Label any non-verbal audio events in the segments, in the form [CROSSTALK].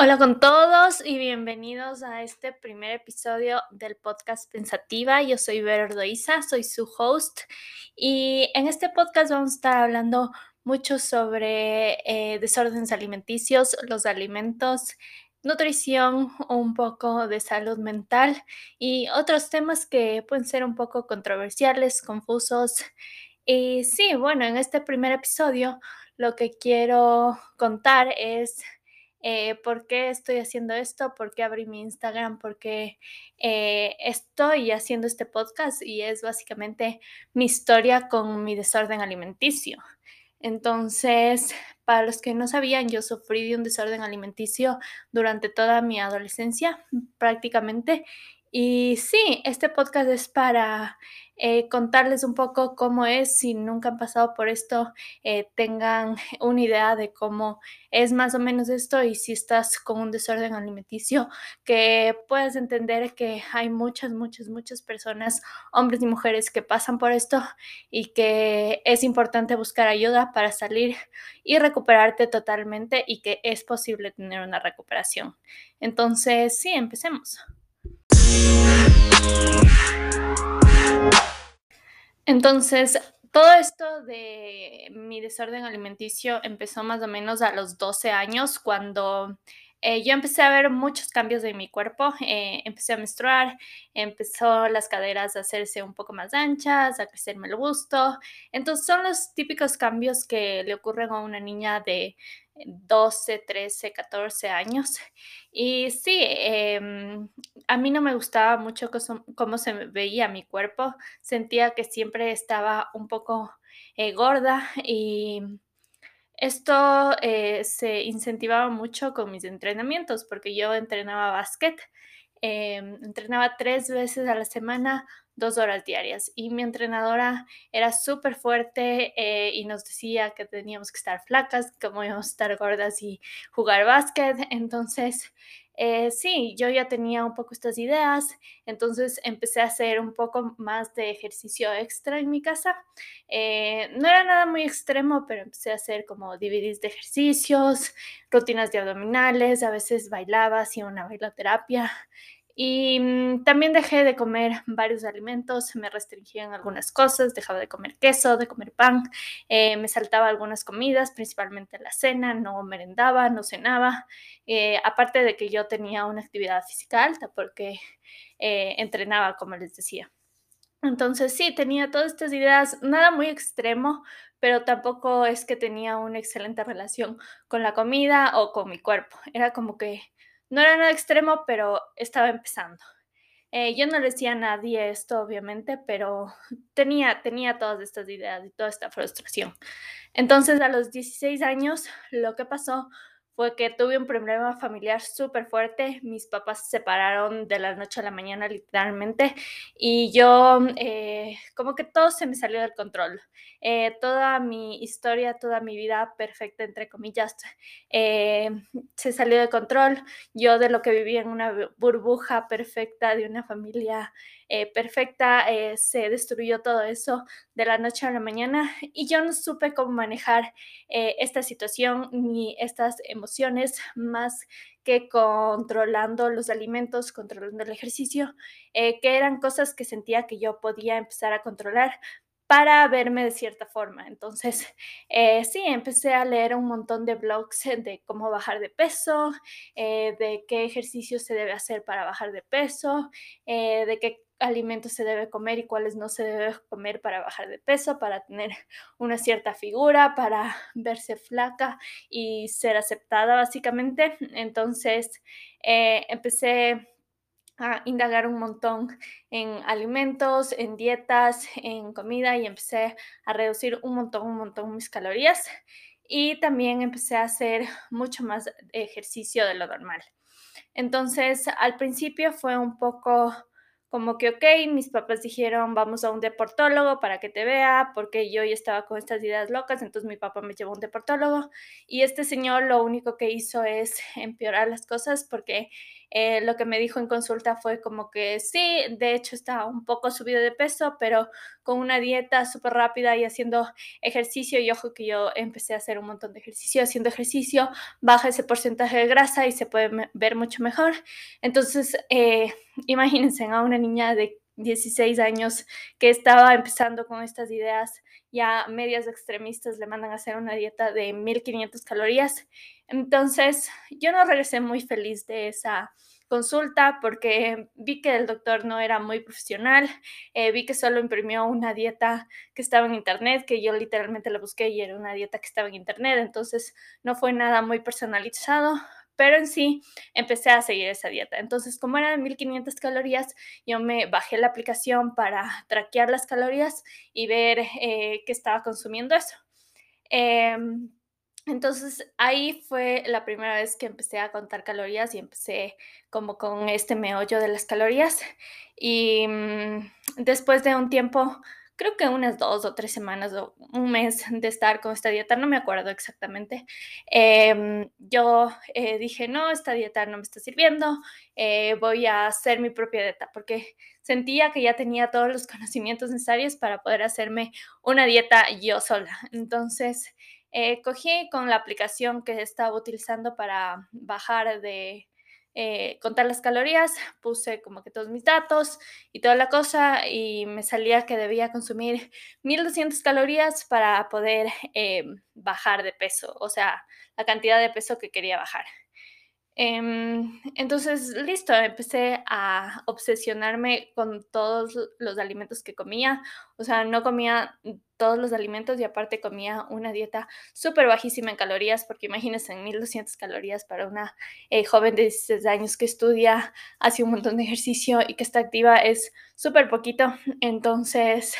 Hola con todos y bienvenidos a este primer episodio del podcast Pensativa. Yo soy Vero Ordoiza, soy su host y en este podcast vamos a estar hablando mucho sobre eh, desórdenes alimenticios, los alimentos, nutrición, un poco de salud mental y otros temas que pueden ser un poco controversiales, confusos. Y sí, bueno, en este primer episodio lo que quiero contar es eh, por qué estoy haciendo esto, por qué abrí mi Instagram, por qué eh, estoy haciendo este podcast y es básicamente mi historia con mi desorden alimenticio. Entonces, para los que no sabían, yo sufrí de un desorden alimenticio durante toda mi adolescencia prácticamente y sí, este podcast es para eh, contarles un poco cómo es, si nunca han pasado por esto, eh, tengan [LAUGHS] una idea de cómo es más o menos esto y si estás con un desorden alimenticio, que puedas entender que hay muchas, muchas, muchas personas, hombres y mujeres que pasan por esto y que es importante buscar ayuda para salir y recuperarte totalmente y que es posible tener una recuperación. Entonces, sí, empecemos. Entonces, todo esto de mi desorden alimenticio empezó más o menos a los 12 años, cuando eh, yo empecé a ver muchos cambios en mi cuerpo. Eh, empecé a menstruar, empezó las caderas a hacerse un poco más anchas, a crecerme el busto. Entonces, son los típicos cambios que le ocurren a una niña de 12, 13, 14 años. Y sí, em, a mí no me gustaba mucho cómo se veía mi cuerpo. Sentía que siempre estaba un poco eh, gorda y esto eh, se incentivaba mucho con mis entrenamientos porque yo entrenaba básquet. Em, entrenaba tres veces a la semana, dos horas diarias. Y mi entrenadora era súper fuerte eh, y nos decía que teníamos que estar flacas, como íbamos a estar gordas y jugar básquet. Entonces, eh, sí, yo ya tenía un poco estas ideas, entonces empecé a hacer un poco más de ejercicio extra en mi casa. Eh, no era nada muy extremo, pero empecé a hacer como DVDs de ejercicios, rutinas de abdominales, a veces bailaba, hacía una bailoterapia. Y mm, también dejé de comer varios alimentos, me restringían algunas cosas, dejaba de comer queso, de comer pan, eh, me saltaba algunas comidas, principalmente la cena, no merendaba, no cenaba, eh, aparte de que yo tenía una actividad física alta porque eh, entrenaba, como les decía. Entonces sí, tenía todas estas ideas, nada muy extremo, pero tampoco es que tenía una excelente relación con la comida o con mi cuerpo. Era como que no era nada extremo, pero estaba empezando. Eh, yo no le decía a nadie esto, obviamente, pero [LAUGHS] tenía, tenía todas estas ideas y toda esta frustración. Entonces, a los 16 años, lo que pasó fue que tuve un problema familiar súper fuerte. Mis papás se separaron de la noche a la mañana literalmente y yo eh, como que todo se me salió del control. Eh, toda mi historia, toda mi vida perfecta, entre comillas, eh, se salió de control. Yo de lo que vivía en una burbuja perfecta de una familia perfecta, se destruyó todo eso de la noche a la mañana y yo no supe cómo manejar esta situación ni estas emociones más que controlando los alimentos, controlando el ejercicio, eh, que eran cosas que sentía que yo podía empezar a controlar para verme de cierta forma. Entonces, eh, sí, empecé a leer un montón de blogs de cómo bajar de peso, eh, de qué ejercicio se debe hacer para bajar de peso, de qué alimentos se debe comer y cuáles no se debe comer para bajar de peso, para tener [LAUGHS] una cierta figura, para [LAUGHS] verse flaca y ser aceptada básicamente. Entonces eh, empecé a indagar un montón en alimentos, en dietas, en comida y empecé a reducir un montón, un montón mis calorías y también empecé a hacer mucho más ejercicio de lo normal. Entonces, al principio fue un poco como que, ok, mis papás dijeron, vamos a un deportólogo para que te vea, porque yo ya estaba con estas ideas locas, entonces mi papá me llevó a un deportólogo y este señor lo único que hizo es [LAUGHS] empeorar las cosas porque eh, lo que me dijo en consulta fue como que sí, de hecho está un poco subido de peso, pero con una dieta súper rápida y haciendo ejercicio. Y ojo que yo empecé a hacer un montón de ejercicio, haciendo ejercicio, baja ese porcentaje de grasa y se puede ver mucho mejor. Entonces, eh, [LAUGHS] imagínense a una niña de 16 años que estaba empezando con estas ideas ya medias extremistas le mandan a hacer una dieta de 1500 calorías. Entonces, yo no regresé muy feliz de esa consulta porque vi que el doctor no era muy profesional, eh, vi que solo imprimió una dieta que estaba en internet, que yo literalmente la busqué y era una dieta que estaba en internet, entonces no fue nada muy personalizado, pero en sí empecé a seguir esa dieta. Entonces, como eran 1500 calorías, yo me bajé la aplicación para traquear las calorías y ver eh, qué estaba consumiendo eso. Em, entonces ahí fue la primera vez que empecé a contar calorías y empecé como con este meollo de las calorías. Y mm, después de un tiempo creo que unas dos o tres semanas o un mes de estar con esta dieta, no me acuerdo exactamente, em, yo eh, dije, no, esta dieta no me está sirviendo, eh, voy a hacer mi propia dieta, porque sentía que ya tenía todos los [LAUGHS] conocimientos necesarios para poder hacerme una dieta yo sola. Entonces, eh, cogí con la aplicación que estaba utilizando para bajar de eh, contar las calorías, puse como que todos mis datos y toda la cosa y me salía que debía consumir 1200 calorías para poder eh, bajar de peso, o sea, la cantidad de peso que quería bajar. Em, entonces, listo, empecé a obsesionarme con todos los alimentos que comía. O sea, no comía todos los alimentos y aparte comía una dieta súper bajísima en calorías, porque imagínense, 1200 calorías para una eh, joven de 16 años que estudia, hace un montón de ejercicio y que está activa es súper poquito. Entonces,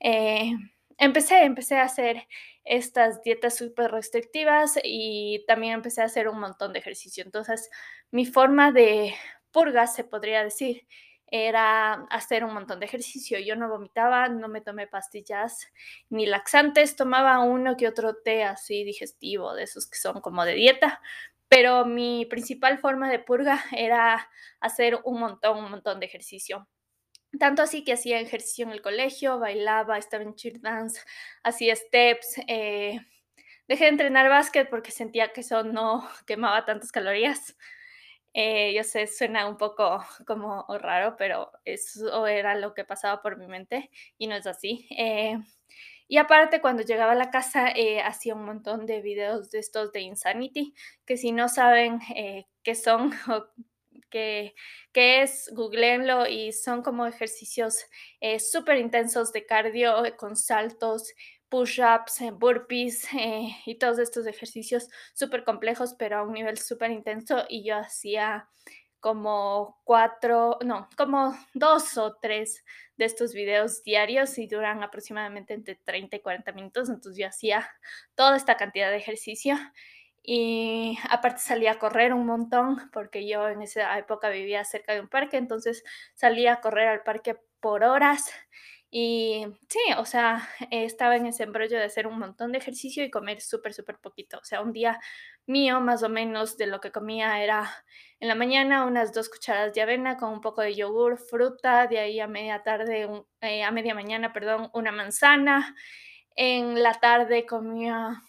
eh, empecé, empecé a hacer estas dietas súper restrictivas y también empecé a hacer un montón de ejercicio. Entonces, mi forma de purga, se podría decir, era hacer un montón de ejercicio. Yo no vomitaba, no me tomé pastillas ni laxantes, tomaba uno que otro té así digestivo, de esos que son como de dieta, pero mi principal forma de purga era hacer un montón, un montón de ejercicio. Tanto así que hacía ejercicio en el colegio, bailaba, estaba en cheer dance, hacía steps. Eh, dejé de entrenar básquet porque sentía que eso no [LAUGHS] quemaba tantas calorías. Eh, yo sé, suena un poco como raro, pero eso era lo que pasaba por mi mente y no es así. Eh, y aparte, cuando llegaba a la casa, hacía un montón de videos de estos de Insanity, que si no saben qué son [LAUGHS] que, es, googleenlo y son como ejercicios eh, súper intensos de cardio eh, con saltos, push-ups, eh, burpees [LAUGHS] y todos estos ejercicios súper complejos, pero a un nivel súper intenso. Y yo hacía como cuatro, no, como dos o tres de estos videos diarios y duran aproximadamente entre 30 y 40 minutos. Entonces yo hacía toda esta cantidad de ejercicio y aparte salía a correr un montón porque yo en esa época vivía cerca de un parque, entonces salía a correr al parque por horas. Y sí, o sea, estaba en ese embrollo de hacer un montón de ejercicio y comer súper, súper poquito. O sea, un día mío más o menos de lo que comía era en la mañana unas dos cucharadas de avena con un poco de yogur, fruta, de ahí a media tarde, eh, a media mañana, perdón, una manzana. En la tarde comía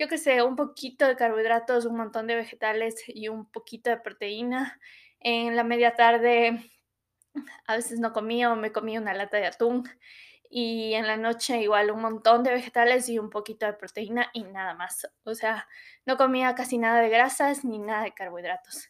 yo qué sé, un poquito de carbohidratos, un montón de vegetales y un poquito de proteína. En la media tarde a veces no comía o me comía una lata de atún. Y en la noche igual un montón de vegetales y un poquito de proteína y nada más. O sea, no comía casi nada de grasas ni nada de carbohidratos.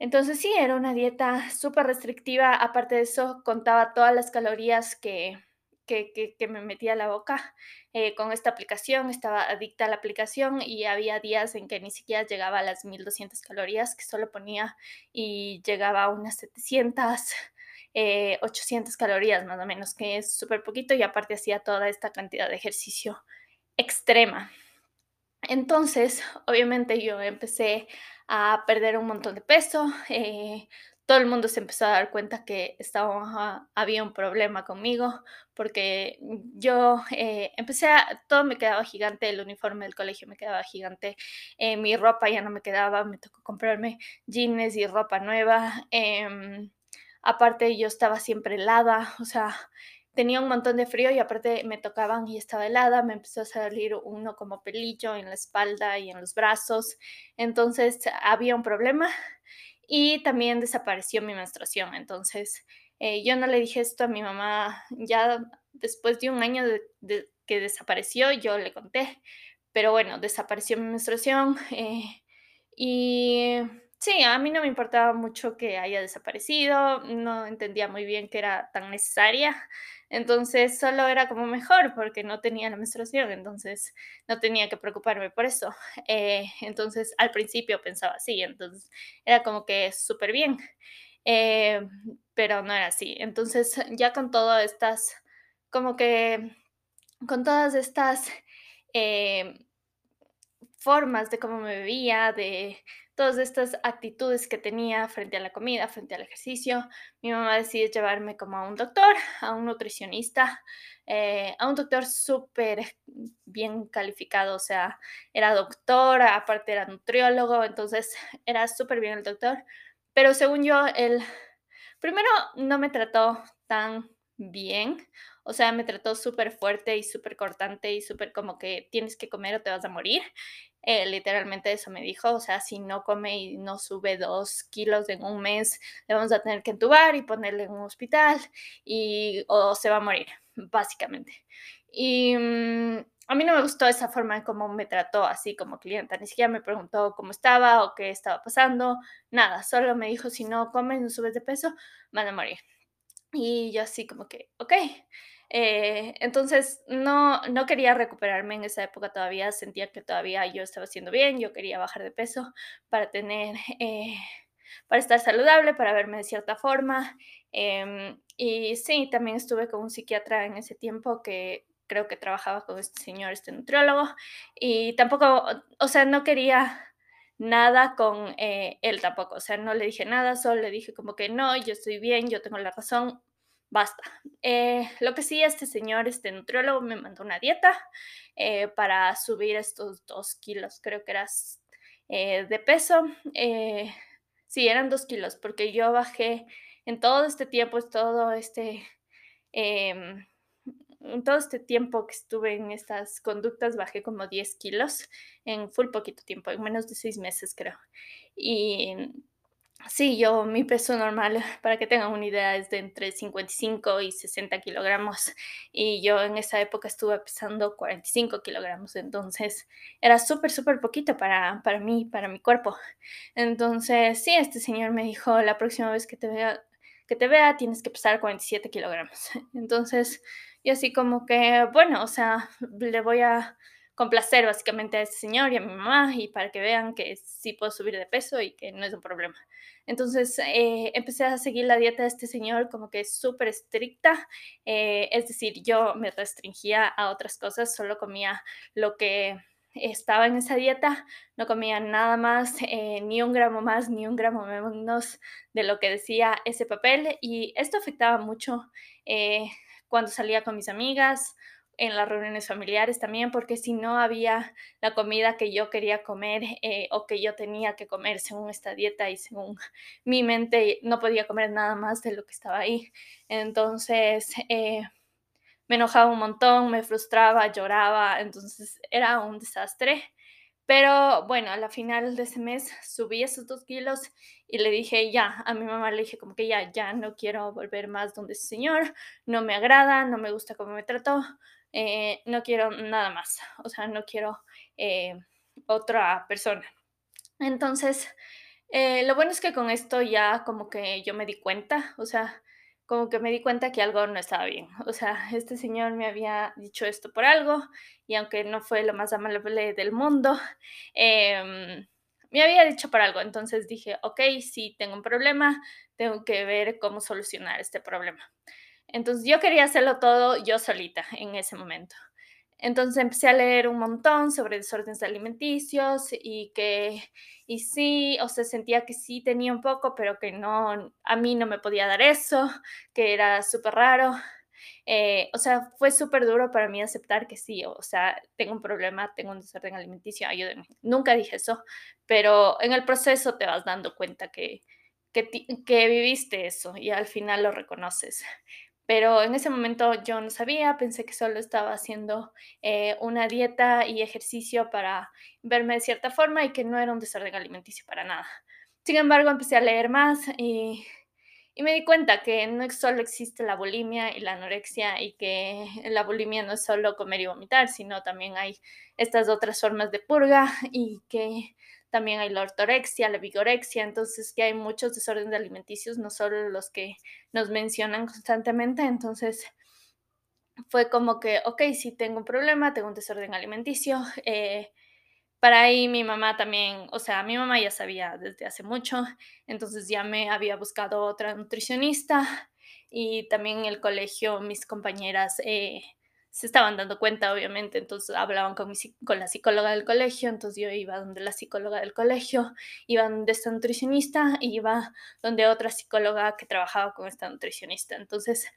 Entonces sí, era una dieta súper restrictiva. Aparte de eso, contaba todas las calorías que, que, me metía la boca eh, con esta aplicación, estaba adicta a la aplicación y había días en que ni siquiera llegaba a las 1200 calorías que solo ponía y llegaba a unas 700, 800 eh, calorías más o menos, que es súper poquito y aparte hacía toda esta cantidad de ejercicio extrema. Entonces, obviamente yo empecé a perder un montón de peso, eh, todo el mundo se empezó a dar cuenta que estaba, había un problema conmigo porque yo eh, empecé a, todo me quedaba gigante, el uniforme del colegio me quedaba gigante, eh, mi ropa ya no me quedaba, me tocó comprarme jeans y ropa nueva, em, aparte yo estaba siempre helada, o sea, tenía un montón de frío y aparte me tocaban y estaba helada, me empezó a salir uno como pelillo en la espalda y en los brazos, entonces había un problema y también desapareció mi menstruación, entonces eh, yo no le dije esto a mi mamá ya después de un año de, que desapareció, yo le conté, pero bueno, desapareció mi menstruación eh, y Sí, a mí no me importaba mucho que haya desaparecido, no entendía muy bien que era tan necesaria, [LAUGHS] entonces solo era como mejor porque no tenía la menstruación, entonces no tenía que preocuparme por eso. [LAUGHS] Eh, entonces al principio pensaba así, entonces era como que súper bien, eh, pero no era así. Entonces [LAUGHS] ya con todas estas, como que con todas estas eh, formas de cómo me veía, de todas estas actitudes que tenía frente a la comida, frente al ejercicio, mi mamá decidió llevarme como a un doctor, a un nutricionista, eh, a un doctor súper bien calificado, o sea, era doctor, aparte era nutriólogo, entonces era súper bien el doctor, pero según yo, él primero no me trató tan bien, o sea, me trató súper fuerte y súper cortante y súper como que tienes que comer o te vas a morir. Eh, literalmente eso me dijo, o sea, si no come y no sube dos kilos en un mes, le vamos a tener que entubar y ponerle en un hospital y o se va a morir, básicamente. Y mm, a mí no me gustó esa forma en cómo me trató así como clienta, ni siquiera me preguntó cómo estaba o qué estaba pasando, nada, solo me dijo, si no comes, no subes de peso, van a morir. Y yo así como que, ok. Eh, entonces, no, no quería recuperarme en esa época todavía, sentía que todavía yo estaba haciendo bien, yo quería bajar de peso para tener, [LAUGHS] eh, para estar saludable, para verme de cierta forma. Em, y sí, también estuve con un psiquiatra en ese tiempo que creo que trabajaba con este señor, este nutriólogo, y tampoco, o sea, no quería nada con eh, él tampoco, o sea, no le dije nada, solo le dije como que no, yo estoy bien, yo tengo la razón, basta. Eh, lo que sí, este señor, este nutriólogo, me mandó una dieta eh, para subir estos dos kilos, creo que eras eh, de peso. sí, eran dos kilos, porque yo bajé en todo este tiempo, todo este, em, en todo este tiempo que estuve en estas conductas, bajé como 10 kilos en full poquito tiempo, en menos de seis meses creo. Y Sí, yo, mi peso normal, [LAUGHS] para que tengan una idea, es de entre 55 y 60 kilogramos. Y yo en esa época estuve pesando 45 kilogramos. Entonces era súper, súper poquito para, para mí, para mi cuerpo. Entonces, sí, este señor me dijo, la próxima vez que te vea, que te vea tienes que pesar 47 kilogramos. [LAUGHS] Entonces, yo así como que, bueno, o sea, le voy a complacer básicamente a ese señor y a mi mamá y para que vean que sí puedo subir de peso y que no es un problema. Entonces eh, empecé a seguir la dieta de este señor como que es súper estricta, eh, es decir, yo me restringía a otras cosas, solo comía lo que estaba en esa dieta, no comía nada más, eh, ni un gramo más, ni un gramo menos de lo que decía ese papel y esto afectaba mucho cuando salía con mis amigas en las reuniones familiares también, porque si no había la comida que yo quería comer eh, o que yo tenía que comer según esta dieta y según mi mente, no podía comer nada más de lo que estaba ahí. Entonces, eh, me enojaba un montón, me frustraba, lloraba, entonces era un desastre. Pero bueno, a la final de ese mes subí esos dos kilos y le dije ya, a mi mamá le dije como que ya, ya no quiero volver más donde ese señor, no me agrada, no me gusta cómo me trató, eh, no quiero nada más, o sea, no quiero eh, otra persona. Entonces, eh, lo bueno es que con esto ya como que yo me di cuenta, o sea, como que me di cuenta que algo no estaba bien. O sea, este señor me había dicho esto por algo y aunque no fue lo más amable del mundo, em, me había dicho por algo. Entonces dije, ok, si tengo un problema, tengo que ver cómo solucionar este problema. Entonces yo quería hacerlo todo yo solita en ese momento. Entonces empecé a leer un montón sobre desórdenes alimenticios y que, y sí, o sea, sentía que sí tenía un poco, pero que no, a mí no me podía dar eso, que era súper raro. Eh, o sea, fue súper duro para mí aceptar que sí, o sea, tengo un problema, tengo un desorden alimenticio, ayúdenme. Nunca dije eso, pero en el proceso te vas dando cuenta que, que, que viviste eso y al final lo reconoces. pero en ese momento yo no sabía, pensé que solo estaba haciendo eh, una dieta y ejercicio para verme de cierta forma y que no era un desorden alimenticio para nada. Sin embargo, empecé a leer más y, y me di cuenta que no solo existe la bulimia y la anorexia y que [LAUGHS] la bulimia no es solo comer y vomitar, sino también hay estas otras formas de purga [LAUGHS] y que también hay la ortorexia, la vigorexia, entonces que hay muchos desórdenes alimenticios, no solo los que nos mencionan constantemente, entonces fue como que, ok, si tengo un problema, tengo un desorden alimenticio, eh, para ahí mi mamá también, o sea, mi mamá ya sabía desde hace mucho, entonces ya me había buscado otra nutricionista y también en el colegio mis compañeras eh, se estaban dando cuenta, obviamente, entonces hablaban con, mi, con la psicóloga del colegio, entonces yo iba donde la psicóloga del colegio, iba donde esta nutricionista iba donde otra psicóloga que trabajaba con esta nutricionista. Entonces,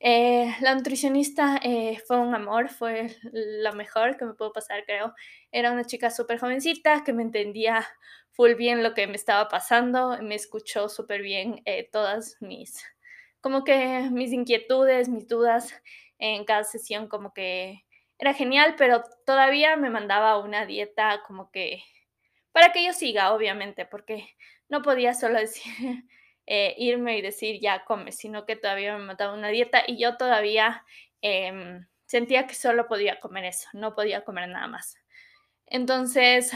eh, la nutricionista eh, fue un amor, fue la mejor que me pudo pasar, creo. Era una chica súper jovencita que me entendía full bien lo que me estaba pasando, me escuchó súper bien eh, todas mis, como que mis inquietudes, mis dudas en cada sesión como que era genial, pero todavía me mandaba una dieta como que para que yo siga, obviamente, porque no podía solo decir, eh, irme y decir ya come, sino que todavía me mandaba una dieta y yo todavía em, sentía que solo podía comer eso, no podía comer nada más. Entonces,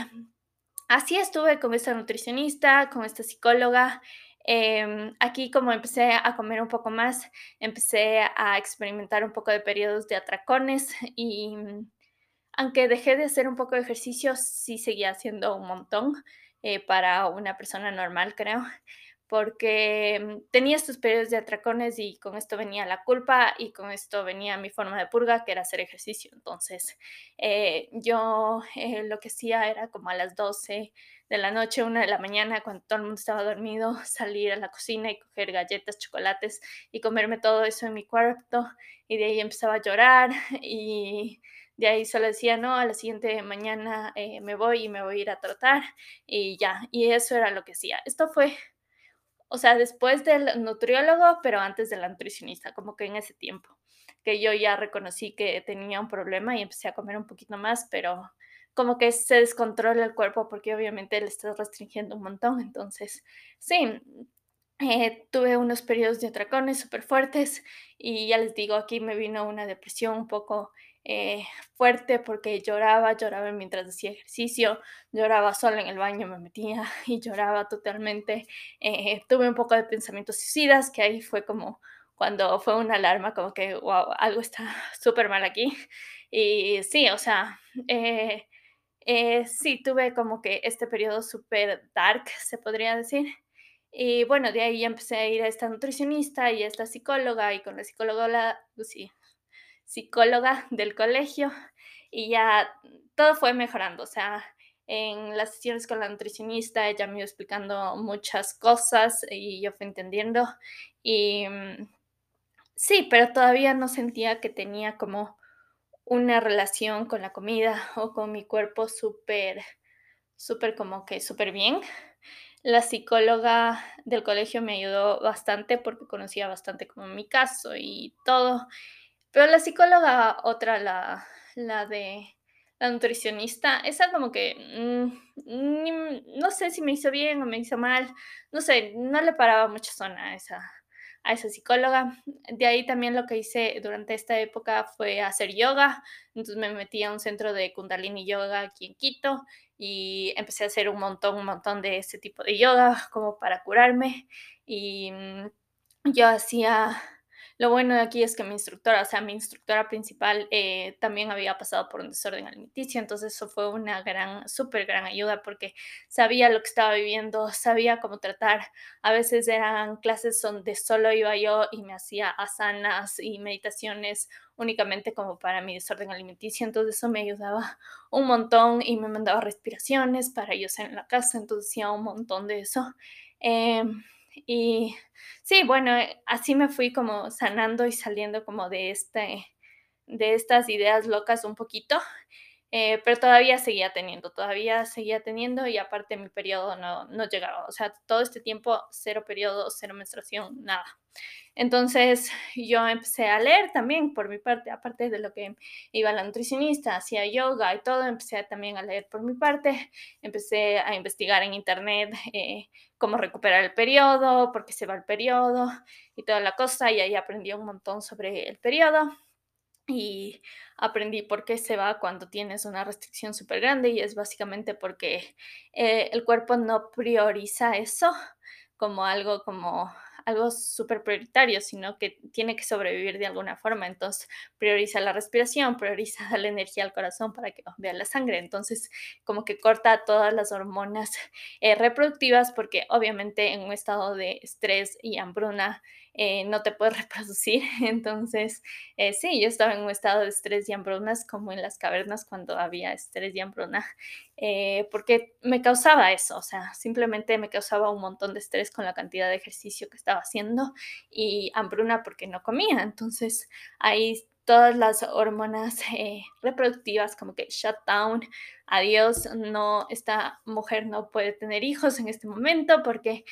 así estuve con esta nutricionista, con esta psicóloga Em, aquí como empecé a comer un poco más, empecé a experimentar un poco de periodos de atracones y mm, aunque dejé de hacer un poco de ejercicio, sí seguía haciendo un montón eh, para una persona normal, creo porque mm, tenía estos periodos de atracones y con esto venía la culpa y con esto venía mi forma de purga, que era hacer ejercicio. Entonces, eh, yo eh, lo que hacía era como a las 12 de la noche, una de la mañana, cuando todo el mundo estaba dormido, [LAUGHS] salir a la cocina y coger galletas, chocolates y comerme todo eso en mi cuarto. Y de ahí empezaba a llorar [LAUGHS] y de ahí solo decía, no, a la siguiente mañana eh, me voy y me voy a ir a trotar y ya. Y eso era lo que hacía. Esto fue o sea, después del nutriólogo, pero antes de la nutricionista, como que en ese tiempo, que yo ya reconocí que tenía un problema y empecé a comer un poquito más, pero como que se descontrola el cuerpo porque obviamente le estás restringiendo un montón. Entonces, sí, eh, tuve unos periodos de atracones súper fuertes y ya les digo, aquí me vino una depresión un poco eh, fuerte porque lloraba, lloraba mientras hacía ejercicio, lloraba sola en el baño, me metía [LAUGHS] y lloraba totalmente. Eh, tuve un poco de pensamientos suicidas, que ahí fue como cuando fue una alarma, como que, wow, algo está [LAUGHS] súper mal aquí. Y sí, o sea, eh, sí, tuve como que este periodo súper dark, se podría decir. Y bueno, de ahí ya empecé a ir a esta nutricionista y a esta psicóloga y con la psicóloga, la, pues sí, psicóloga del colegio y ya todo fue mejorando, o sea, en las sesiones con la nutricionista ella me iba explicando muchas cosas y yo fui entendiendo y mm, sí, pero todavía no sentía que tenía como una relación con la comida o con mi cuerpo súper, súper como que súper bien. La psicóloga del colegio me ayudó bastante porque conocía bastante como mi caso y todo. Pero la psicóloga, otra, la, la de la nutricionista, esa como que mm, no sé si me hizo bien o me hizo mal, no sé, no le paraba mucha zona a esa, a esa psicóloga. De ahí también lo que hice durante esta época fue hacer yoga, entonces me metí a un centro de kundalini yoga aquí en Quito y empecé a hacer un montón, un montón de ese tipo de yoga como para curarme y mm, yo hacía lo bueno de aquí es que mi instructora, o sea, mi instructora principal eh, también había pasado por un desorden alimenticio, entonces eso fue una gran, súper gran ayuda porque sabía lo que estaba viviendo, sabía cómo tratar. A veces eran clases donde solo iba yo y me hacía asanas y meditaciones únicamente como para mi desorden alimenticio, entonces eso me ayudaba un montón y me mandaba respiraciones para yo estar en la casa, entonces hacía un montón de eso. Em, y sí, bueno, eh, así me fui como sanando y saliendo como de, este, de estas ideas locas un poquito. Eh, pero todavía seguía teniendo, todavía seguía teniendo y aparte mi periodo no, no llegaba, o sea, todo este tiempo cero periodo, cero menstruación, nada. Entonces yo empecé a leer también por mi parte, aparte de lo que iba la nutricionista, hacía yoga y todo, empecé también a leer por mi parte, empecé a investigar en internet eh, cómo recuperar el periodo, por qué se va el periodo y toda la cosa, y ahí aprendí un montón sobre el periodo y aprendí por qué se va cuando tienes una restricción súper grande y es básicamente porque eh, el cuerpo no prioriza eso como algo como algo súper prioritario, sino que tiene que sobrevivir de alguna forma. Entonces, prioriza la respiración, prioriza la energía al corazón para que vea la sangre. Entonces, como que corta todas las hormonas eh, reproductivas porque obviamente en un estado de estrés y hambruna eh, no te puedes [LAUGHS] reproducir. Entonces, eh, sí, yo estaba en un estado de estrés y hambrunas como en las cavernas cuando había estrés y hambruna, eh, porque me causaba eso, o sea, simplemente me causaba un montón de estrés con la cantidad de ejercicio que estaba haciendo y hambruna porque no comía. Entonces, ahí todas las hormonas [LAUGHS] reproductivas como que shut down, adiós, no, esta mujer no puede tener hijos en este momento porque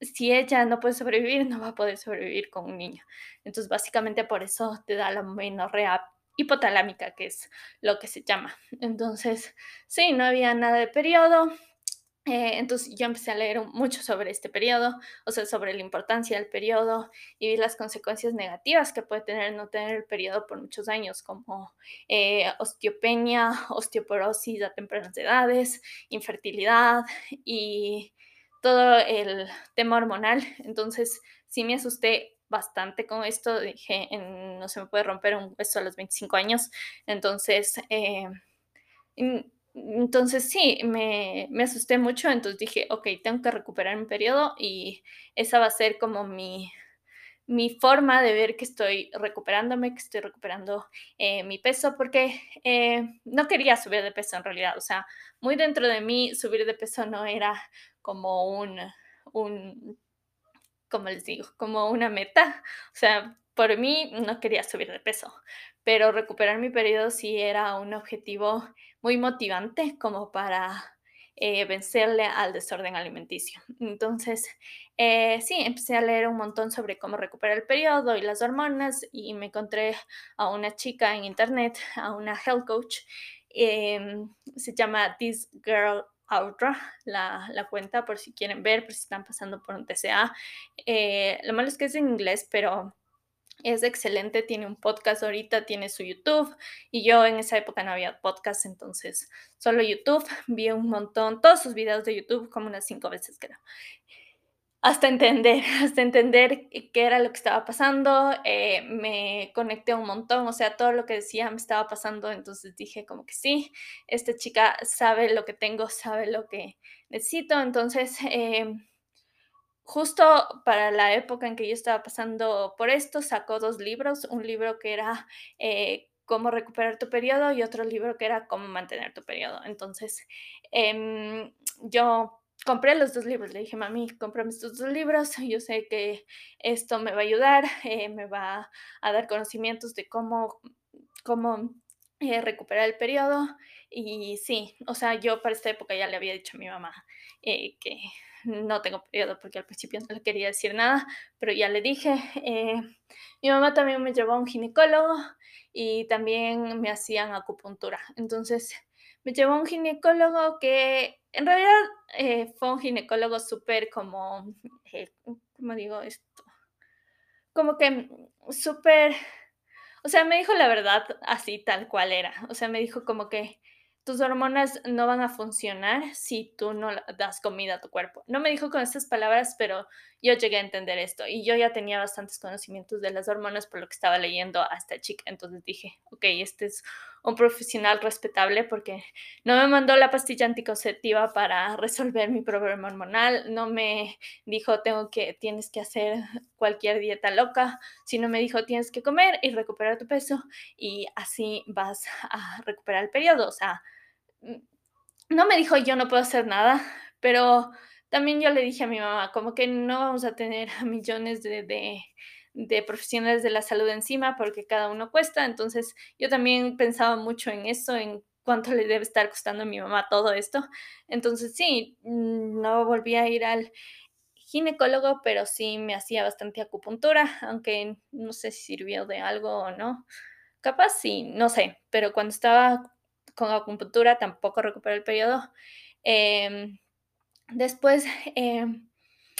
si ella no puede sobrevivir, [LAUGHS] no va a poder sobrevivir con un niño. Entonces, básicamente por eso te da la menorrea hipotalámica, que es lo que se llama. Entonces, sí, no había nada de periodo. Eh, entonces yo empecé a leer mucho sobre este periodo, o sea, sobre la importancia del periodo y vi las consecuencias negativas que puede tener no tener el periodo por muchos años, como eh, osteopenia, osteoporosis a tempranas edades, infertilidad y todo el tema hormonal. Entonces, sí me asusté bastante con esto. Dije, no se me puede romper un hueso a los 25 años. Entonces, eh, entonces sí, me, me, asusté mucho. Entonces dije, ok, tengo que recuperar mi periodo y esa va a ser como mi, mi forma de ver que estoy recuperándome, que estoy recuperando eh, mi peso, porque eh, no quería subir de peso en realidad. O sea, muy dentro de mí subir de peso no era como un, un, como les digo, como una meta. O sea, por mí no quería subir de peso, pero recuperar mi periodo sí era un objetivo muy motivante como para eh, vencerle al desorden alimenticio. Entonces, eh, sí, empecé a leer un montón sobre cómo recuperar el periodo y las hormonas y me encontré a una chica en internet, a una health coach, em, se llama This Girl Audra, la, la, cuenta por si quieren ver, por si están pasando por un TCA. Eh, lo malo es que es en inglés, pero es excelente, tiene un podcast ahorita, tiene su YouTube y yo en esa época no había podcast, entonces solo YouTube, [LAUGHS] vi un montón, todos sus videos de YouTube como unas cinco veces creo hasta entender, [LAUGHS] hasta entender qué era lo que estaba pasando, eh, me conecté un montón, o sea, todo lo que decía me estaba pasando, entonces dije como que sí, esta chica sabe lo que tengo, sabe lo que necesito, entonces em, justo para la época en que yo estaba pasando por esto, sacó dos libros, un libro que era... Eh, cómo recuperar tu periodo y otro libro que era cómo mantener tu periodo. Entonces, em, yo compré los dos libros. Le dije, mami, cómprame estos dos libros. [LAUGHS] Yo sé que esto me va a ayudar, eh, me va a dar conocimientos de cómo, cómo eh, recuperar el periodo. Y sí, o sea, yo para esta época ya le había dicho a mi mamá eh, que no tengo periodo porque al principio no le quería decir nada, pero ya le dije. mi mamá también me llevó a un ginecólogo y también me hacían acupuntura. Entonces, me llevó a un ginecólogo que en realidad eh, fue un ginecólogo súper como, eh, ¿cómo digo esto? Como que súper, o sea, me dijo la verdad así tal cual era. O sea, me dijo como que tus hormonas no van a funcionar si tú no das comida a tu cuerpo. No me dijo con estas palabras, pero yo llegué a entender esto y yo ya tenía bastantes conocimientos de las hormonas por lo que estaba leyendo a esta chica. Entonces dije, ok, este es un profesional respetable porque no me mandó la pastilla anticonceptiva para resolver mi problema hormonal, no me dijo tengo que tienes que hacer cualquier dieta loca, sino me dijo tienes que comer y recuperar tu peso y así vas a recuperar el periodo, o sea, mm, no me dijo yo no puedo hacer nada, pero también yo le dije a mi mamá como que no vamos a tener [LAUGHS] millones de de profesionales de la salud encima porque cada uno cuesta. Entonces yo también pensaba mucho en eso, en cuánto le debe estar costando a mi mamá todo esto. Entonces sí, mm, no volví a ir al ginecólogo, pero sí me hacía bastante acupuntura, aunque no sé si sirvió de algo o no. Capaz sí, no sé, pero cuando estaba con acupuntura tampoco recuperé el periodo. Em, después, em,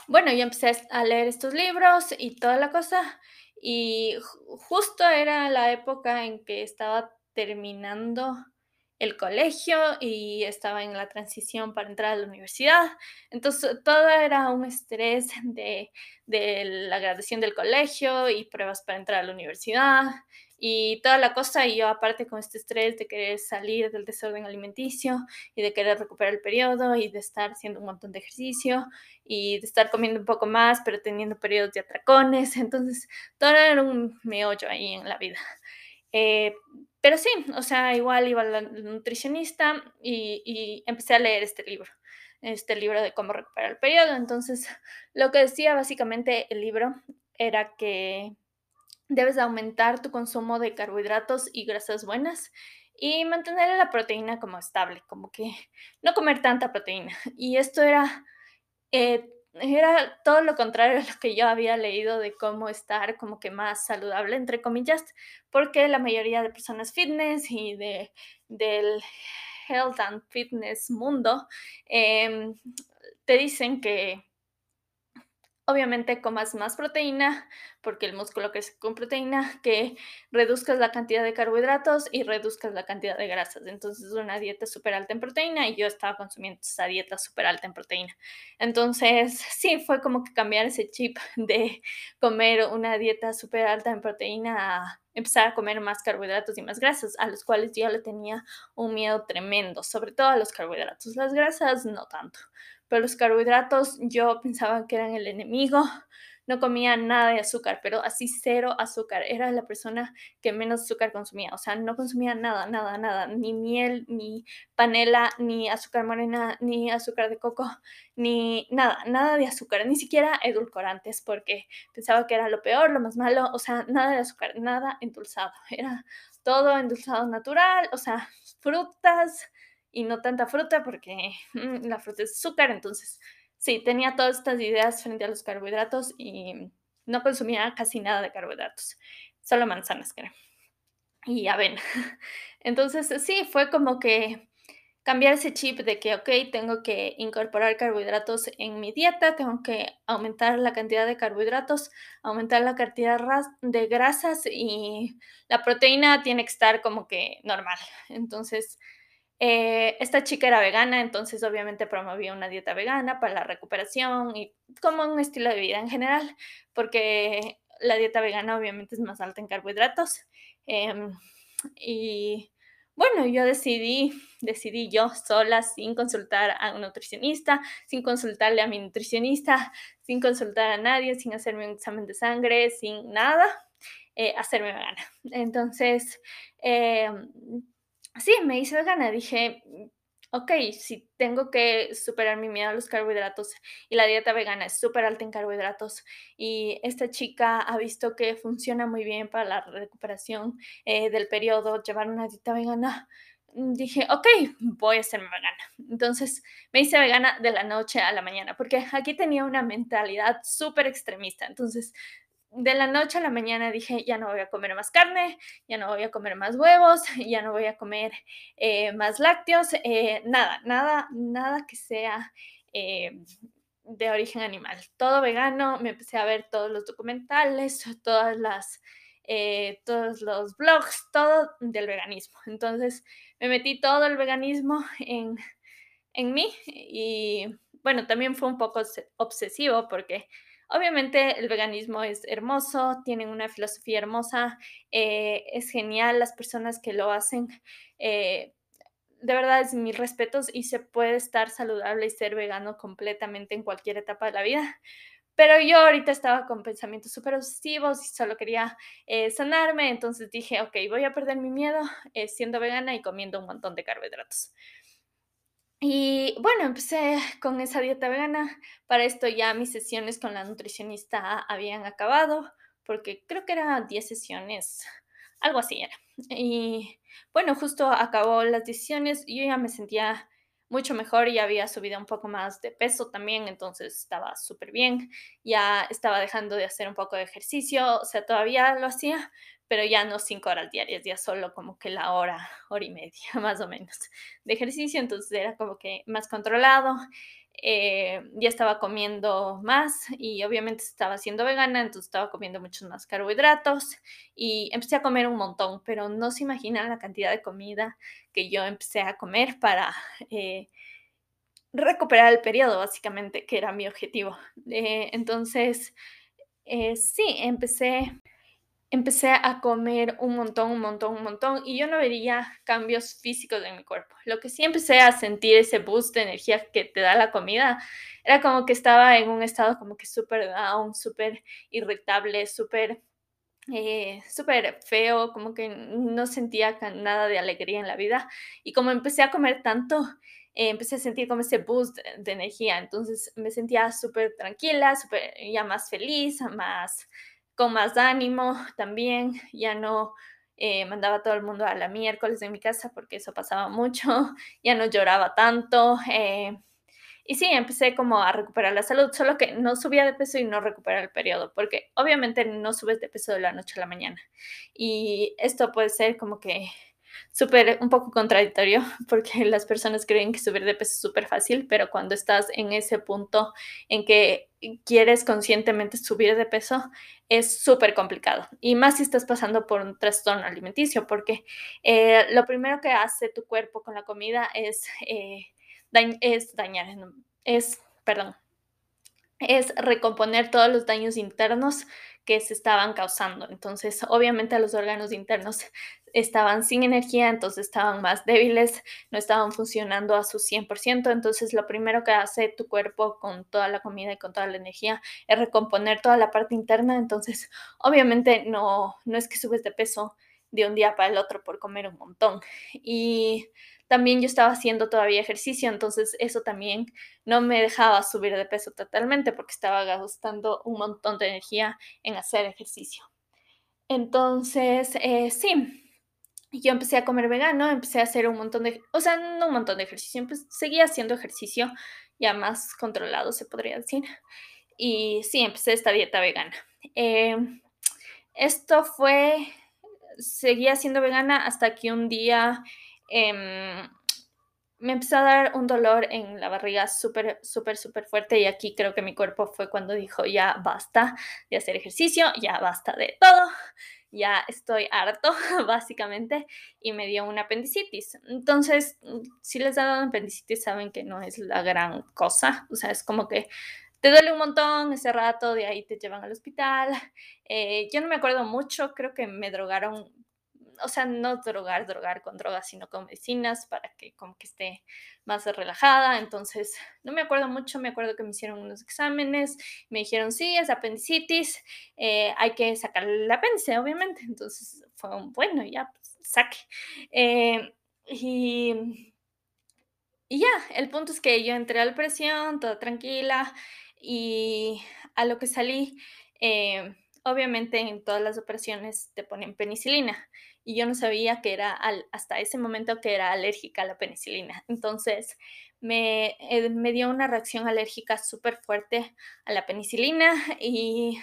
bueno, yo empecé a leer estos libros y toda la cosa, y justo era la época en que estaba terminando el colegio y estaba en la transición para entrar a la universidad. Entonces, todo era un estrés de, de la graduación del colegio y pruebas para entrar a la universidad y toda la cosa. Y yo, aparte, con este estrés de querer salir del desorden alimenticio y de querer recuperar el periodo y de estar haciendo un montón de ejercicio y de estar comiendo un poco más, pero teniendo periodos de atracones. [LAUGHS] Entonces, todo era un meollo ahí en la vida. Eh, pero sí, o sea, igual iba la nutricionista y, empecé a leer este libro, este libro de cómo recuperar el periodo. Entonces, lo que decía básicamente el libro era que debes aumentar tu consumo de carbohidratos y grasas buenas y mantener la proteína como estable, como que no comer tanta proteína. [LAUGHS] Y esto era eh, era todo lo contrario a lo que yo había leído de cómo estar como que más saludable, entre comillas, porque la mayoría de personas fitness y de, del health and fitness mundo em, te dicen que obviamente comas más proteína, porque el músculo crece con proteína, que reduzcas la cantidad de carbohidratos y reduzcas la cantidad de grasas. Entonces, una dieta súper alta en proteína y yo estaba consumiendo esa dieta súper alta en proteína. Entonces, sí, fue como que cambiar ese chip [LAUGHS] de comer una dieta súper alta en proteína a empezar a comer más carbohidratos y más grasas, a los cuales yo le tenía un miedo tremendo, sobre todo a los carbohidratos. Las grasas, no tanto pero los carbohidratos yo pensaba que eran el enemigo. No comía nada de azúcar, pero así cero azúcar. Era la persona que menos azúcar consumía. O sea, no consumía nada, nada, nada. Ni miel, ni panela, ni azúcar morena, ni azúcar de coco, ni nada, nada de azúcar. Ni siquiera edulcorantes, porque pensaba que era lo peor, lo más malo. O sea, nada de azúcar, nada endulzado. Era todo endulzado natural. O sea, frutas, y no tanta fruta porque [LAUGHS] mm, la fruta es azúcar. Entonces, sí, tenía todas estas ideas frente a los carbohidratos y no consumía casi nada de carbohidratos, solo manzanas, creo. Y avena. [LAUGHS] Entonces, sí, fue como que cambiar ese chip de que, ok, tengo que incorporar carbohidratos en mi dieta, tengo que aumentar la cantidad de carbohidratos, aumentar la cantidad de grasas y la proteína tiene que estar como que normal. Entonces, eh, esta chica era vegana, entonces obviamente promovía una dieta vegana para la recuperación y como un estilo de vida en general, porque la dieta vegana obviamente es más alta en carbohidratos. Em, y bueno, yo decidí, decidí yo sola, sin consultar a un nutricionista, sin consultarle a mi nutricionista, sin consultar a nadie, sin hacerme un examen de sangre, sin nada, eh, hacerme vegana. Entonces, eh, sí, me hice vegana. Dije, mm, ok, si tengo que superar mi miedo a los carbohidratos y la dieta vegana es súper alta en carbohidratos y esta chica ha visto que funciona muy bien para la recuperación eh, del periodo, llevar una dieta vegana, mm, dije, ok, voy a ser vegana. Entonces me hice vegana de la noche a la mañana porque aquí tenía una mentalidad súper extremista. Entonces de la noche a la mañana dije, ya no voy a comer más carne, ya no voy a comer más huevos, [LAUGHS] ya no voy a comer eh, más lácteos, eh, nada, nada, nada que sea eh, de origen animal. Todo vegano, me empecé a ver todos los documentales, todas las, todos los blogs, todo del veganismo. Entonces me metí todo el veganismo en, en mí y bueno, también fue un poco obsesivo porque Obviamente el veganismo es hermoso, tienen una filosofía hermosa, eh, es genial las personas que lo hacen. Eh, de verdad es mis respetos y se puede estar saludable y ser vegano completamente en cualquier etapa de la vida. Pero yo ahorita estaba con pensamientos súper obsesivos y solo quería eh, sanarme, entonces dije, ok, voy a perder mi miedo siendo vegana y comiendo un montón de carbohidratos. Y bueno, empecé con esa dieta vegana. Para esto ya mis sesiones con la nutricionista habían acabado porque creo que eran 10 sesiones, algo así era. Y bueno, justo acabó las 10 sesiones, yo ya me sentía mucho mejor y había subido un poco más de peso también, entonces estaba súper bien, ya estaba dejando de hacer un poco de ejercicio, o sea, todavía lo hacía, pero ya no cinco horas diarias, ya solo como que la hora, hora y media [LAUGHS] más o menos de ejercicio, entonces era como que más controlado eh, ya estaba comiendo más y obviamente estaba siendo vegana, entonces estaba comiendo muchos más carbohidratos y empecé a comer un montón, pero no se imaginan la cantidad de comida que yo empecé a comer para eh, recuperar el periodo, básicamente, que era mi objetivo. Eh, entonces, sí, empecé empecé a comer un montón, un montón, un montón y yo no vería cambios físicos en mi cuerpo. Lo que sí empecé a sentir ese boost de energía que te da la comida era como que estaba en un estado como que súper down, súper irritable, súper eh, súper feo, como que no sentía nada de alegría en la vida. Y como empecé a comer tanto, eh, empecé a sentir como ese boost de energía. Entonces me sentía súper tranquila, súper ya más feliz, más más ánimo también, ya no eh, mandaba a todo el mundo a la miércoles de mi casa porque eso pasaba mucho, [LAUGHS] ya no lloraba tanto. Eh, y sí, empecé como a recuperar la salud, solo que no subía de peso y no recuperaba el periodo, porque obviamente no subes de peso de la noche a la mañana. Y esto puede ser como que súper, un poco contradictorio, [LAUGHS] porque las personas creen que subir de peso es súper fácil, pero cuando estás en ese punto en que quieres conscientemente subir de peso, es súper complicado. Y más si estás pasando por un trastorno alimenticio, porque eh, lo primero que hace tu cuerpo con la comida es, eh, es dañar, es, perdón, es recomponer todos los daños internos que se estaban causando. Entonces, obviamente a los órganos internos estaban sin energía, entonces estaban más débiles, no estaban funcionando a su 100%, entonces lo primero que hace tu cuerpo con toda la comida y con toda la energía es recomponer toda la parte interna, entonces [LAUGHS] obviamente no, no es que subes de peso de un día para el otro por comer un montón. Y también yo estaba haciendo todavía ejercicio, entonces eso también no me dejaba subir de peso totalmente porque estaba gastando un montón de energía en hacer ejercicio. Entonces, eh, sí, yo empecé a comer vegano, empecé a hacer un montón de, o sea, no un montón de ejercicio, pues seguía haciendo ejercicio ya más controlado, se podría decir. Y sí, empecé esta dieta vegana. Em, esto fue, seguía siendo vegana hasta que un día em, me empezó a dar un dolor en la barriga súper, súper, súper fuerte y aquí creo que mi cuerpo fue cuando dijo ya basta de hacer ejercicio, ya basta de todo ya estoy harto, [LAUGHS] básicamente, y me dio una apendicitis. Entonces, mm, si les da una apendicitis, saben que no es la gran cosa, o sea, es como que te duele un montón ese rato, de ahí te llevan al hospital. Eh, yo no me acuerdo mucho, creo que me drogaron o sea, no drogar, drogar con drogas, sino con medicinas para que como que esté más relajada. Entonces, no me acuerdo mucho, me acuerdo que me hicieron unos exámenes, me dijeron, sí, es apendicitis, eh, hay que sacar el apéndice, obviamente. Entonces, fue un, bueno, ya, pues, saque. Eh, y, ya, el punto es que yo entré a presión, toda tranquila, y a lo que salí, eh, obviamente en todas las operaciones te ponen penicilina y yo no sabía que era hasta ese momento que era alérgica a la penicilina. Entonces me, eh, me dio una reacción alérgica súper fuerte a la penicilina y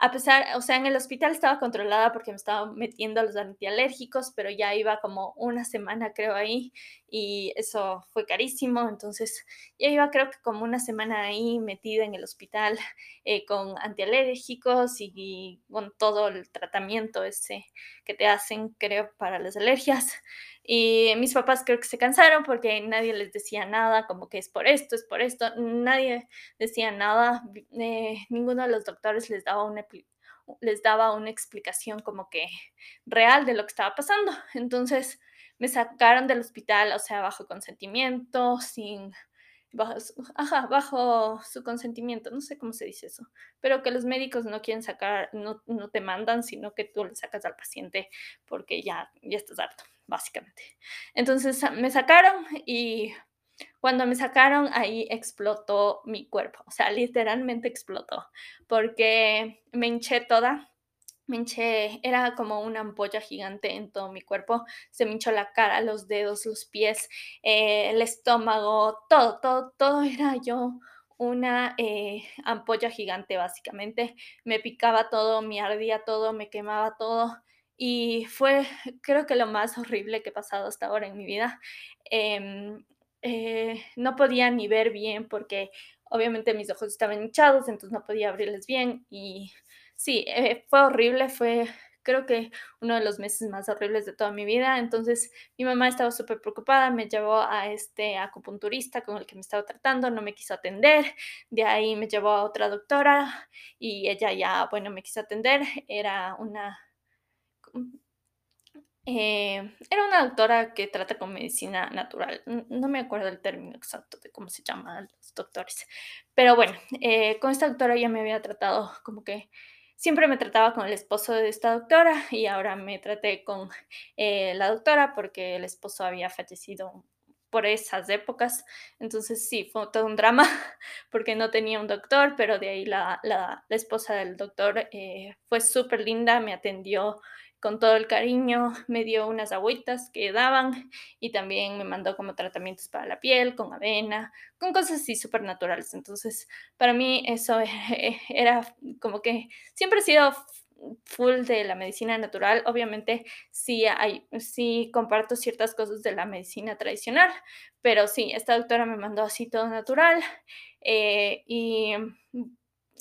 a pesar, o sea, en el hospital estaba controlada porque me estaba metiendo los antialérgicos, pero ya iba como una semana creo ahí y eso fue carísimo, entonces ya iba creo que como una semana ahí metida en el hospital eh, con antialérgicos y, y, con todo el tratamiento ese que te hacen creo para las alergias. Y mis papás creo que se cansaron porque nadie les decía nada, como que es por esto, es por esto. Nadie decía nada. Eh, ninguno de los doctores les daba una les daba una explicación como que real de lo que estaba pasando. Entonces me sacaron del hospital, o sea, bajo consentimiento, sin bajo, bajo su consentimiento, no sé cómo se dice eso, pero que los médicos no quieren sacar, no, no te mandan, sino que tú le sacas al paciente porque ya, ya estás harto básicamente. Entonces me sacaron y cuando me sacaron ahí explotó mi cuerpo, o sea, literalmente explotó, porque me hinché toda, me hinché, era como una ampolla gigante en todo mi cuerpo, se me hinchó la cara, los dedos, los pies, eh, el estómago, todo, todo, todo era yo una eh, ampolla gigante básicamente, me picaba todo, me ardía todo, me quemaba todo y fue creo que lo más horrible que he pasado hasta ahora en mi vida. Em, eh, no podía ni ver bien porque obviamente mis ojos estaban hinchados, entonces no podía abrirles bien y Sí, eh, fue horrible, fue creo que uno de los meses más horribles de toda mi vida. Entonces, mi mamá estaba súper preocupada, me llevó a este acupunturista con el que me estaba tratando, no me quiso atender. De ahí me llevó a otra doctora y ella ya, bueno, me quiso atender. Era una eh, era una doctora que trata con medicina natural. No me acuerdo el término exacto de cómo se llaman los doctores. Pero bueno, eh, con esta doctora ya me había tratado como que siempre me trataba con el esposo de esta doctora y ahora me traté con eh, la doctora porque el esposo había fallecido por esas épocas. Entonces sí, fue todo un drama [LAUGHS] porque no tenía un doctor, pero de ahí la, la, esposa del doctor eh, fue súper linda, me atendió con todo el cariño, me dio unas agüitas que daban y también me mandó como tratamientos para la piel, con avena, con cosas así súper naturales. Entonces, para mí eso [LAUGHS] era como que siempre he sido full de la medicina natural. Obviamente sí, hay, sí comparto ciertas cosas de la medicina tradicional, pero sí, esta doctora me mandó así todo natural eh, y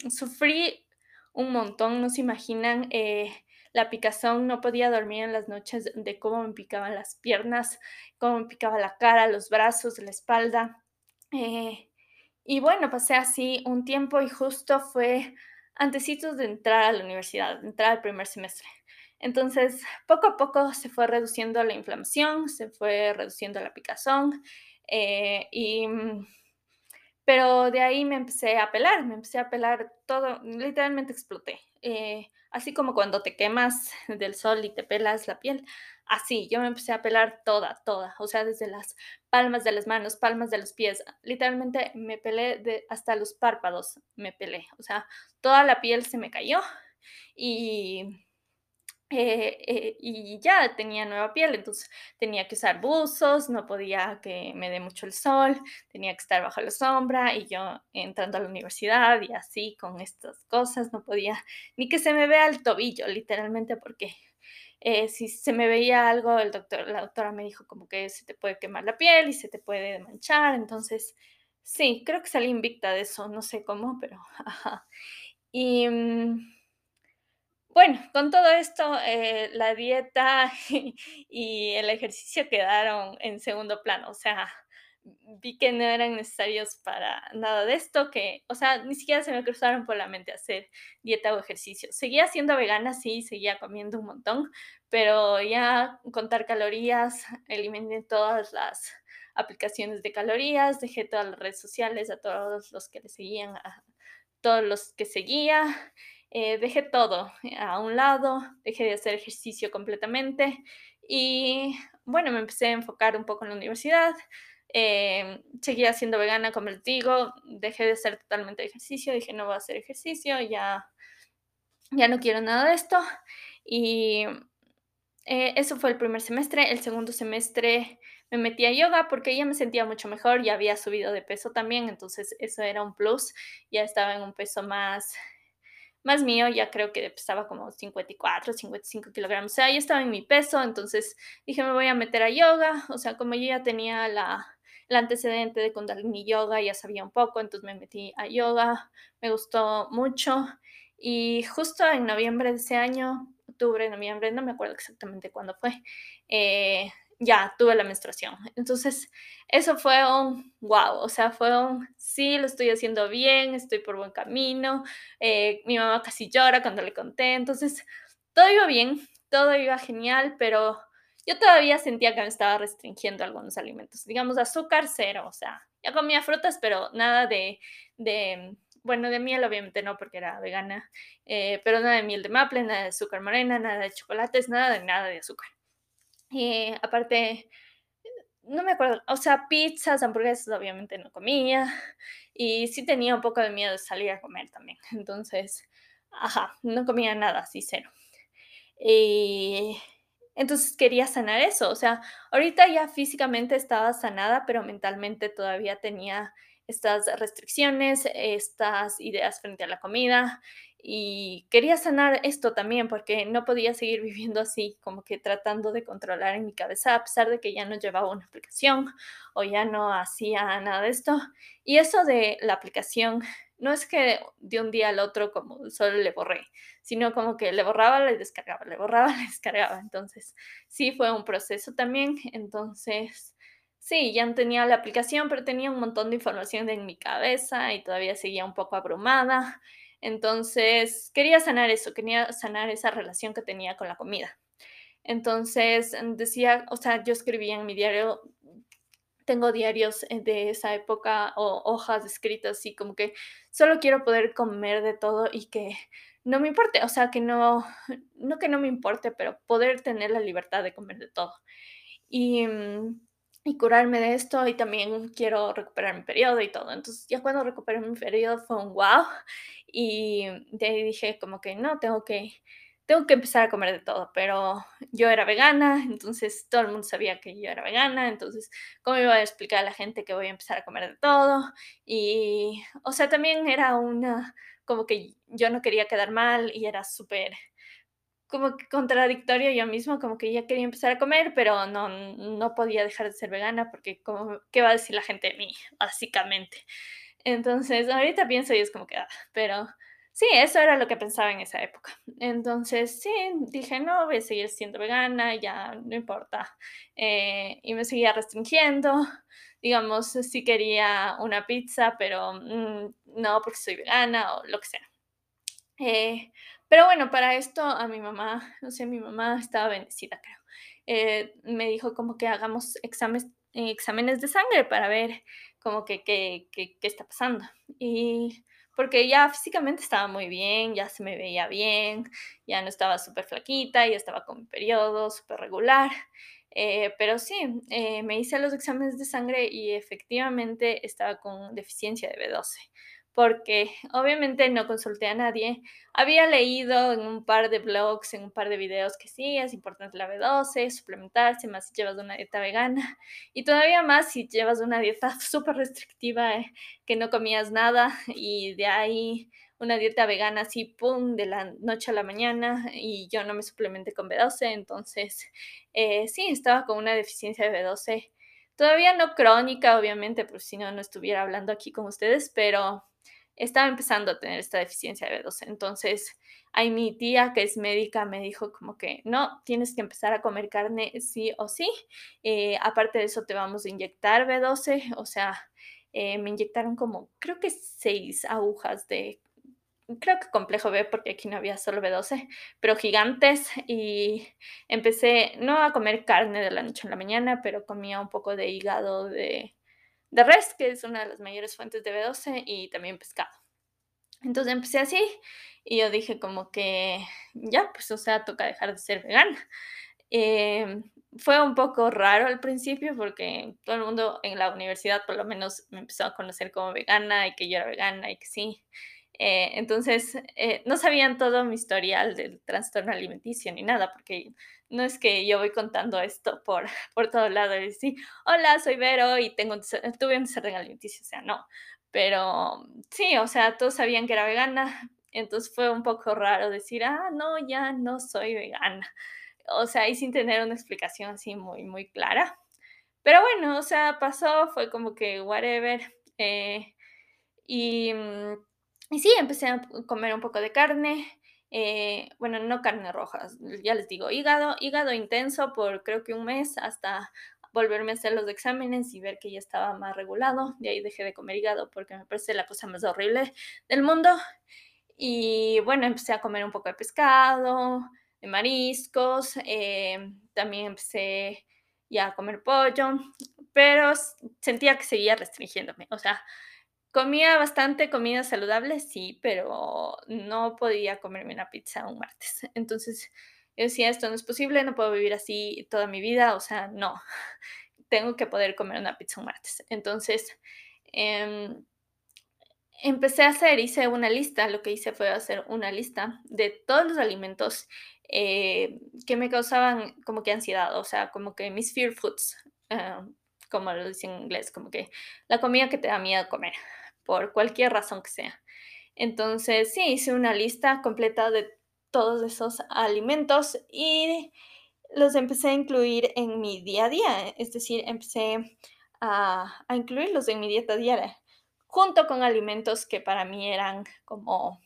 sufrí un montón, no se imaginan. Eh, la picazón, no podía dormir en las noches de cómo me picaban las piernas, cómo me picaba la cara, los brazos, la espalda. Eh, y bueno, pasé así un tiempo y justo fue antecitos de entrar a la universidad, entrar al primer semestre. Entonces, poco a poco se fue reduciendo la inflamación, se fue reduciendo la picazón eh, y mm, pero de ahí me empecé a pelar, me empecé a pelar todo, literalmente exploté. Eh, así como cuando te quemas del sol y te pelas la piel, así, yo me empecé a pelar toda, toda, o sea, desde las palmas de las manos, palmas de los pies, literalmente me pelé de, hasta los párpados, me pelé, o sea, toda la piel se me cayó y eh, eh, y ya tenía nueva piel, entonces tenía que usar buzos, no podía que me dé mucho el sol, tenía que estar bajo la sombra y yo entrando a la universidad y así con estas cosas no podía ni que se me vea el tobillo, literalmente porque eh, si se me veía algo, el doctor, la doctora me dijo como que se te puede quemar la piel y se te puede manchar, entonces sí, creo que salí invicta de eso, no sé cómo, pero [LAUGHS] ajá. Y... Bueno, con todo esto, eh, la dieta [LAUGHS] y el ejercicio quedaron en segundo plano, o sea, vi que no eran necesarios para nada de esto, que, o sea, ni siquiera se me cruzaron por la mente hacer dieta o ejercicio. Seguía siendo vegana, sí, seguía comiendo un montón, pero ya contar calorías, eliminé todas las aplicaciones de calorías, dejé todas las redes sociales a todos los que le seguían, a todos los que seguía eh, dejé todo a un lado, dejé de hacer ejercicio completamente y bueno, me empecé a enfocar un poco en la universidad. Eh, seguía siendo vegana, como les digo, dejé de hacer totalmente ejercicio, dije no voy a hacer ejercicio, ya, ya no quiero nada de esto. Y eh, eso fue el primer semestre. El segundo semestre me metí a yoga porque ya me sentía mucho mejor, ya había subido de peso también, entonces eso era un plus, ya estaba en un peso más más mío, ya creo que pesaba como 54, 55 kilogramos, o sea, ya estaba en mi peso, entonces dije, me voy a meter a yoga, o sea, como yo ya tenía la, el antecedente de Kundalini Yoga, ya sabía un poco, entonces me metí a yoga, me gustó mucho. Y justo en noviembre de ese año, octubre, noviembre, no me acuerdo exactamente cuándo fue, eh, ya tuve la menstruación. Entonces, eso fue un wow, o sea, fue un sí, lo estoy haciendo bien, estoy por buen camino. Eh, mi mamá casi llora cuando le conté. Entonces, todo iba bien, todo iba genial, pero yo todavía sentía que me estaba restringiendo algunos alimentos. Digamos, azúcar cero, o sea, ya comía frutas, pero nada de, de bueno, de miel obviamente no, porque era vegana, eh, pero nada de miel de maple, nada de azúcar morena, nada de chocolates, nada de nada de azúcar. Y aparte, no me acuerdo, o sea, pizzas, hamburguesas obviamente no comía y sí tenía un poco de miedo de salir a comer también. [LAUGHS] Entonces, ajá, no comía nada, así cero. Y entonces quería sanar eso, o sea, ahorita ya físicamente estaba sanada, pero mentalmente todavía tenía estas restricciones, estas ideas frente a la comida y quería sanar esto también porque no podía seguir [LAUGHS] viviendo así, como que tratando de controlar en mi cabeza, a pesar de que ya no llevaba una aplicación o ya no hacía nada de esto. Y eso de la aplicación, no es que de un día al otro como solo le borré, sino como que le borraba, le descargaba, le borraba, [LAUGHS] le descargaba. Entonces, sí fue un proceso también. Entonces, sí, ya tenía la aplicación, pero tenía un montón de información en mi cabeza y todavía seguía un poco abrumada. Entonces, quería sanar eso, quería sanar esa relación que tenía con la comida. Entonces, decía, o sea, yo escribía en mi diario, tengo diarios eh, de esa época o hojas escritas así como que solo quiero poder comer de todo y que no me importe, o sea, que no, no que no me importe, pero poder tener la libertad de comer de todo. Y, mm, y curarme de esto y también quiero recuperar mi periodo y todo. Entonces ya cuando recuperé mi periodo fue un wow y de ahí dije como que no, tengo que, tengo que empezar a comer de todo, pero yo era vegana, entonces todo el mundo sabía que yo era vegana, entonces cómo iba a explicar a la gente que voy a empezar a comer de todo y, o sea, también era una, como que yo no quería quedar mal y era súper como que contradictorio yo mismo, como que ya quería empezar a comer, pero no, no podía dejar de ser vegana porque como, ¿qué va a decir la gente de mí? Básicamente. Entonces, ahorita pienso y es como que, ah, pero sí, eso era lo que pensaba en esa época. Entonces, sí, dije, no, voy a seguir siendo vegana, ya no importa. Eh, y me seguía restringiendo. Digamos, sí quería una pizza, pero mm, no porque soy vegana o lo que sea. Eh, pero bueno, para esto a mi mamá, no sé, mi mamá estaba bendecida, creo. Eh, me dijo como que hagamos exámenes, exámenes de sangre para ver como que qué está pasando. Y porque ya físicamente estaba muy bien, ya se me veía bien, ya no estaba súper flaquita, ya estaba con mi periodo súper regular. Eh, pero sí, eh, me hice los exámenes de sangre y efectivamente estaba con deficiencia de B12 porque obviamente no consulté a nadie. Había leído en un par de blogs, en un par de videos que sí, es importante la B12, suplementarse, más si llevas una dieta vegana y todavía más si llevas una dieta [LAUGHS] súper restrictiva, eh, que no comías nada y de ahí una dieta vegana así, pum, de la noche a la mañana y yo no me suplementé con B12, entonces eh, sí, estaba con una deficiencia de B12. Todavía no crónica, obviamente, porque si no, no estuviera hablando aquí con ustedes, pero estaba empezando a tener esta deficiencia de B12. Entonces, ahí mi tía, que es médica, me dijo como que no, tienes que empezar a comer carne sí o sí. Eh, aparte de eso, te vamos a inyectar B12. O sea, eh, me inyectaron como, creo que seis agujas de, creo que complejo B, porque aquí no había solo B12, pero gigantes. Y empecé no a comer carne de la noche a la mañana, pero comía un poco de hígado de de res, que es una de las mayores fuentes de B12, y también pescado. Entonces empecé así y yo dije como que ya, pues o sea, toca dejar de ser vegana. Em, fue un poco raro al principio porque todo el mundo en la universidad por lo menos me empezó a conocer como vegana y que yo era vegana y que sí. Eh, entonces, eh, no sabían todo mi historial del trastorno alimenticio ni nada, porque no es que yo voy contando esto por, [LAUGHS] por todo lado y decir, hola, soy Vero y tengo, tuve un desorden alimenticio, o sea, no. Pero sí, o sea, todos sabían que era vegana, entonces fue un poco raro decir, ah, no, ya no soy vegana. O sea, y sin tener una explicación así muy, muy clara. Pero bueno, o sea, pasó, fue como que whatever. Eh, y, mm, y sí, empecé a comer un poco de carne. Eh, bueno, no carne roja, ya les digo, hígado, hígado intenso por creo que un mes hasta volverme a hacer los exámenes y ver que ya estaba más regulado. De ahí dejé de comer hígado porque me parece la cosa más horrible del mundo. Y bueno, empecé a comer un poco de pescado, de mariscos, eh, también empecé ya a comer pollo, pero sentía que seguía restringiéndome. O sea, Comía bastante comida saludable, sí, pero no podía comerme una pizza un martes. Entonces, yo decía, esto no es posible, no puedo vivir así toda mi vida, o sea, no, [LAUGHS] tengo que poder comer una pizza un martes. Entonces, em, empecé a hacer, hice una lista, lo que hice fue hacer una lista de todos los alimentos eh, que me causaban como que ansiedad, o sea, como que mis fear foods, ah, como lo dicen en inglés, como que la comida que te da miedo comer, por cualquier razón que sea. Entonces, sí, hice una lista completa de todos esos alimentos y los empecé a incluir en mi día a día, es decir, empecé a, incluirlos en mi dieta diaria, junto con alimentos que para mí eran como,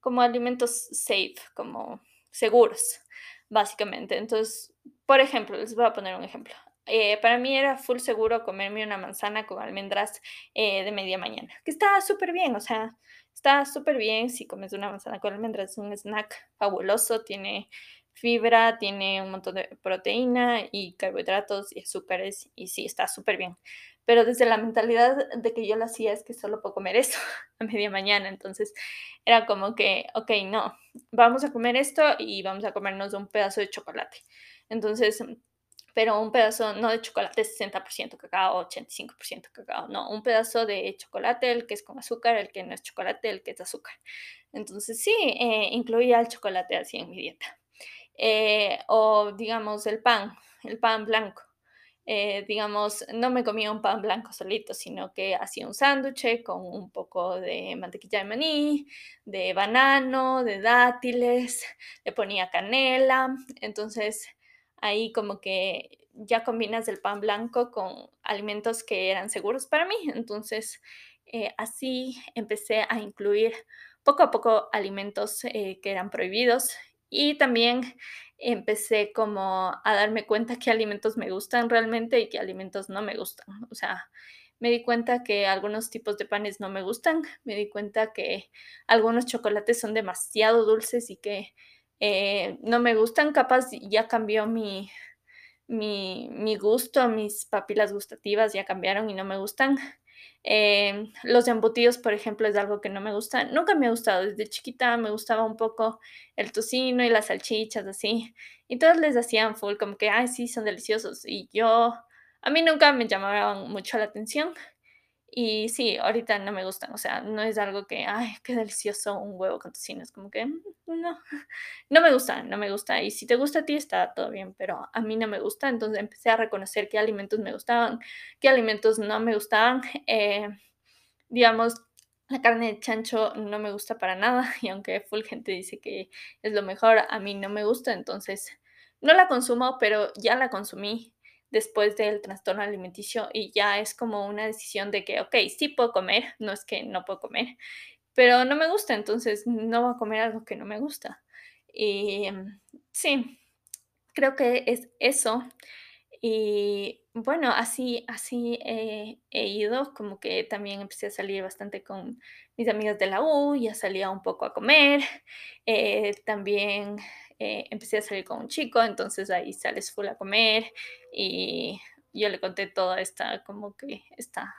como alimentos safe, como seguros, básicamente. Entonces, por ejemplo, les voy a poner un ejemplo. Eh, para mí era full seguro comerme una manzana con almendras eh, de media mañana, que está súper bien, o sea, está súper bien si comes una manzana con almendras, es un snack fabuloso, tiene fibra, tiene un montón de proteína y carbohidratos y azúcares y sí, está súper bien. Pero desde la mentalidad de que yo lo hacía es que solo puedo comer eso [LAUGHS] a media mañana, entonces era como que, ok, no, vamos a comer esto y vamos a comernos un pedazo de chocolate. Entonces, pero un pedazo no de chocolate 60% cacao, 85% cacao, no, un pedazo de chocolate, el que es con azúcar, el que no es chocolate, el que es azúcar. Entonces sí, eh, incluía el chocolate así en mi dieta. Eh, o digamos el pan, el pan blanco. Eh, digamos, no me comía un pan blanco solito, sino que hacía un sándwich con un poco de mantequilla de maní, de banano, de dátiles, le ponía canela, entonces ahí como que ya combinas el pan blanco con alimentos que eran seguros para mí, entonces eh, así empecé a incluir poco a poco alimentos que eran prohibidos y también empecé como a darme cuenta qué alimentos me gustan realmente y qué alimentos no me gustan. O sea, me di cuenta que algunos tipos de panes no me gustan, me di cuenta que algunos chocolates son demasiado dulces y que eh, no me gustan, capaz ya cambió mi, mi, gusto, mis papilas gustativas ya cambiaron y no me gustan. Em, los embutidos, por ejemplo, es algo que no me gusta. Nunca me ha gustado. Desde chiquita me gustaba un poco el tocino y las salchichas, así. Y todos les hacían full, como que, ay, sí, son deliciosos. Y yo, a mí nunca me llamaban mucho la atención. Y sí, ahorita no me gustan, o sea, no es algo que, ay, qué delicioso un huevo con tocino, es como que, mm, no, [LAUGHS] no me gusta, no me gusta. Y si te gusta a ti, está todo bien, pero a mí no me gusta, entonces empecé a reconocer qué alimentos me gustaban, qué alimentos no me gustaban. [LAUGHS] Eh, digamos, la carne de chancho no me gusta para nada, [LAUGHS] y aunque full gente dice que es lo mejor, a mí no me gusta, entonces no la consumo, pero ya la consumí después del trastorno alimenticio y ya es como una decisión de que, ok, sí puedo comer, [LAUGHS] no es que no puedo comer, pero no me gusta, entonces no voy a comer algo que no me gusta. Y mm, sí, creo que es eso. Y bueno, así, así he ido, como que también empecé a salir bastante con mis amigas de la U, ya salía un poco a comer, eh, también eh, empecé a salir con un chico, entonces ahí sales full a comer y yo le conté toda esta, como que esta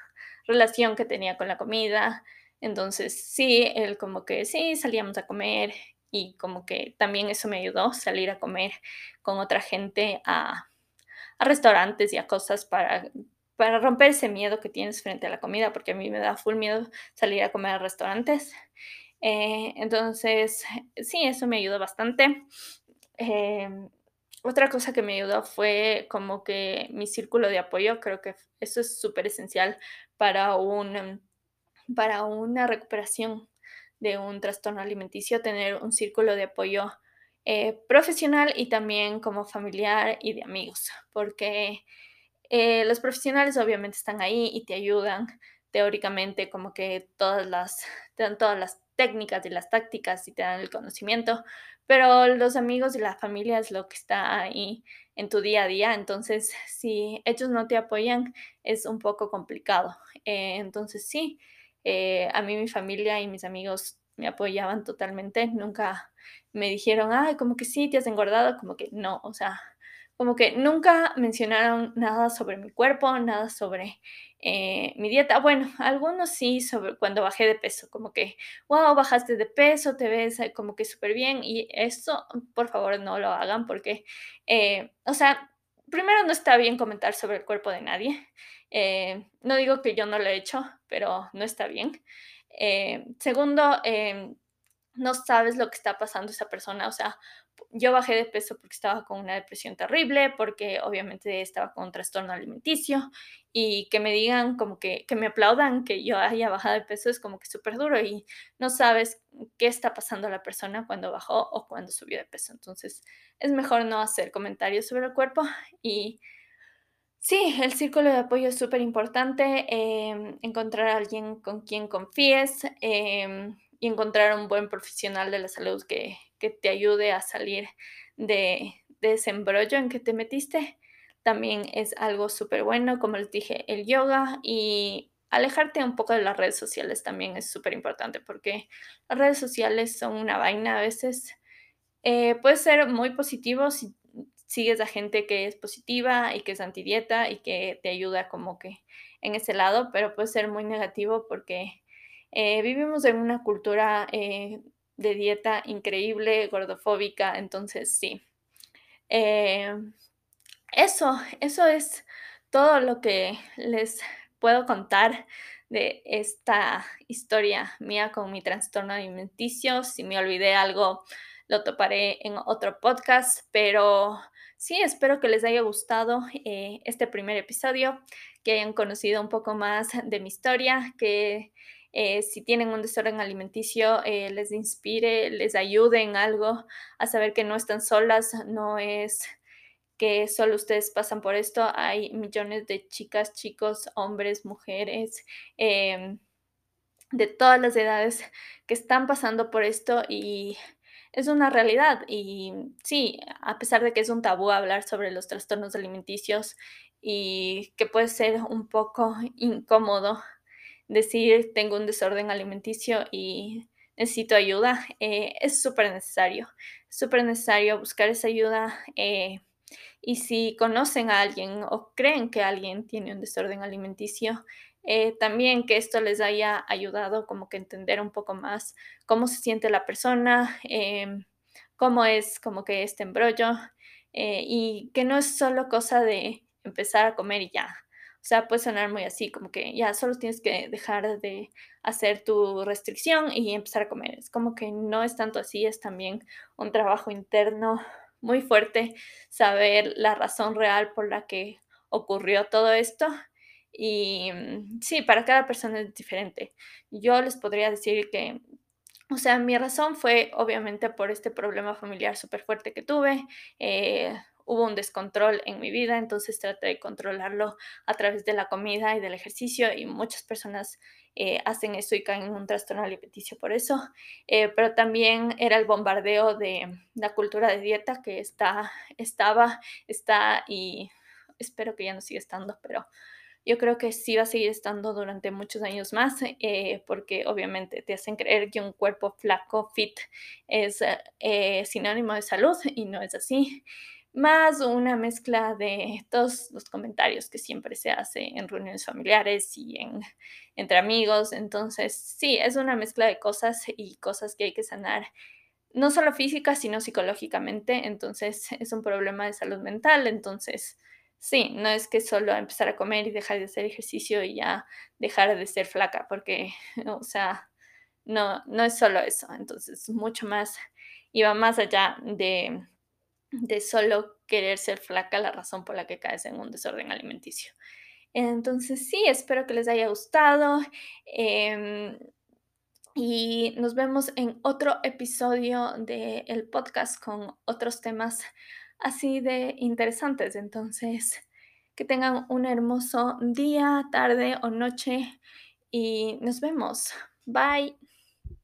relación que tenía con la comida. Entonces sí, él como que sí, salíamos a comer y como que también eso me ayudó, salir a comer con otra gente a, a restaurantes y a cosas para, para romper ese miedo que tienes frente a la comida, porque a mí me da full miedo salir a comer a restaurantes. Eh, entonces, sí, eso me ayudó bastante. Em, otra cosa que me ayudó fue como que mi círculo de apoyo, creo que eso es súper esencial para, un, para una recuperación de un trastorno alimenticio, tener un círculo de apoyo eh, profesional y también como familiar y de amigos, porque eh, los profesionales obviamente están ahí y te ayudan teóricamente como que todas las, te todas las técnicas y las tácticas y te dan el conocimiento, pero los amigos y la familia es lo que está ahí en tu día a día, entonces si ellos no te apoyan es un poco complicado. Eh, entonces sí, eh, a mí mi familia y mis amigos me apoyaban totalmente, nunca me dijeron, ay, como que sí, te has engordado, como que no, o sea, como que nunca mencionaron nada sobre mi cuerpo, nada sobre eh, mi dieta. Bueno, algunos sí sobre cuando bajé de peso, como que, wow, bajaste de peso, te ves eh, como que súper bien. Y esto, por favor, no lo hagan porque, eh, o sea, primero no está bien comentar sobre el cuerpo de nadie. no digo que yo no lo he hecho, pero no está bien. Segundo, em, no sabes lo que está pasando esa persona, o sea, yo bajé de peso porque estaba con una depresión terrible, porque obviamente estaba con un trastorno alimenticio y que me digan como que, que me aplaudan que yo haya bajado de peso es como que súper duro y no sabes qué está pasando la persona cuando bajó o cuando subió de peso. Entonces es mejor no hacer comentarios sobre el cuerpo y sí, el círculo de apoyo es súper importante, em, encontrar a alguien con quien confíes. Em, y encontrar un buen profesional de la salud que, te ayude a salir de, ese embrollo en que te metiste. También es algo súper bueno, como les dije, el yoga y alejarte un poco de las redes sociales también es súper importante porque las redes sociales son una vaina a veces. Eh, puede ser muy positivo si sigues a gente que es positiva y que es antidieta y que te ayuda como que en ese lado, pero puede ser muy negativo porque eh, vivimos en una cultura eh, de dieta increíble, gordofóbica, entonces sí. Eh, eso, eso es todo lo que les puedo contar de esta historia mía con mi trastorno alimenticio. Si me olvidé algo, lo toparé en otro podcast, pero sí, espero que les haya gustado este primer episodio, que hayan conocido un poco más de mi historia, que eh, si tienen un desorden alimenticio, eh, les inspire, les ayude en algo a saber que no están solas, no es que solo ustedes pasan por esto, hay millones de chicas, chicos, hombres, mujeres, em, de todas las edades que están pasando por esto y es una realidad. Y sí, a pesar de que es un tabú hablar sobre los trastornos alimenticios y que puede ser un poco incómodo, decir tengo un desorden alimenticio y necesito ayuda, eh, es súper necesario, súper necesario buscar esa ayuda. Eh, y si conocen a alguien o creen que alguien tiene un desorden alimenticio, eh, también que esto les haya ayudado como que entender un poco más cómo se siente la persona, em, cómo es como que este embrollo y que no es solo cosa de empezar a comer y ya. O sea, puede sonar muy así, como que ya solo tienes que dejar de hacer tu restricción y empezar a comer. Es como que no es tanto así, es también un trabajo interno muy fuerte, saber la razón real por la que ocurrió todo esto. Y mm, sí, para cada persona es diferente. Yo les podría decir que, o sea, mi razón fue obviamente por este problema familiar súper fuerte que tuve. Eh, hubo un descontrol en mi vida, entonces traté de controlarlo a través de la comida y del ejercicio y muchas personas eh, hacen eso y caen en un trastorno alimenticio por eso, eh, pero también era el bombardeo de la cultura de dieta que está, estaba, está y espero que ya no siga estando, pero yo creo que sí va a seguir estando durante muchos años más, eh, porque obviamente te hacen creer que un cuerpo flaco, fit, es sinónimo de salud y no es así más una mezcla de todos los comentarios que siempre se hace en reuniones familiares y en, entre amigos. Entonces, sí, es una mezcla de cosas y cosas que hay que sanar, no solo física, sino psicológicamente. Entonces, es un problema de salud mental. Entonces, sí, no es que solo empezar a comer y dejar de hacer ejercicio y ya dejar de ser flaca, porque, [LAUGHS] o sea, no, no es solo eso. Entonces, mucho más, iba más allá de de solo querer ser flaca la razón por la que caes en un desorden alimenticio. Entonces sí, espero que les haya gustado. Em, y nos vemos en otro episodio del podcast con otros temas así de interesantes. Entonces, que tengan un hermoso día, tarde o noche y nos vemos. Bye.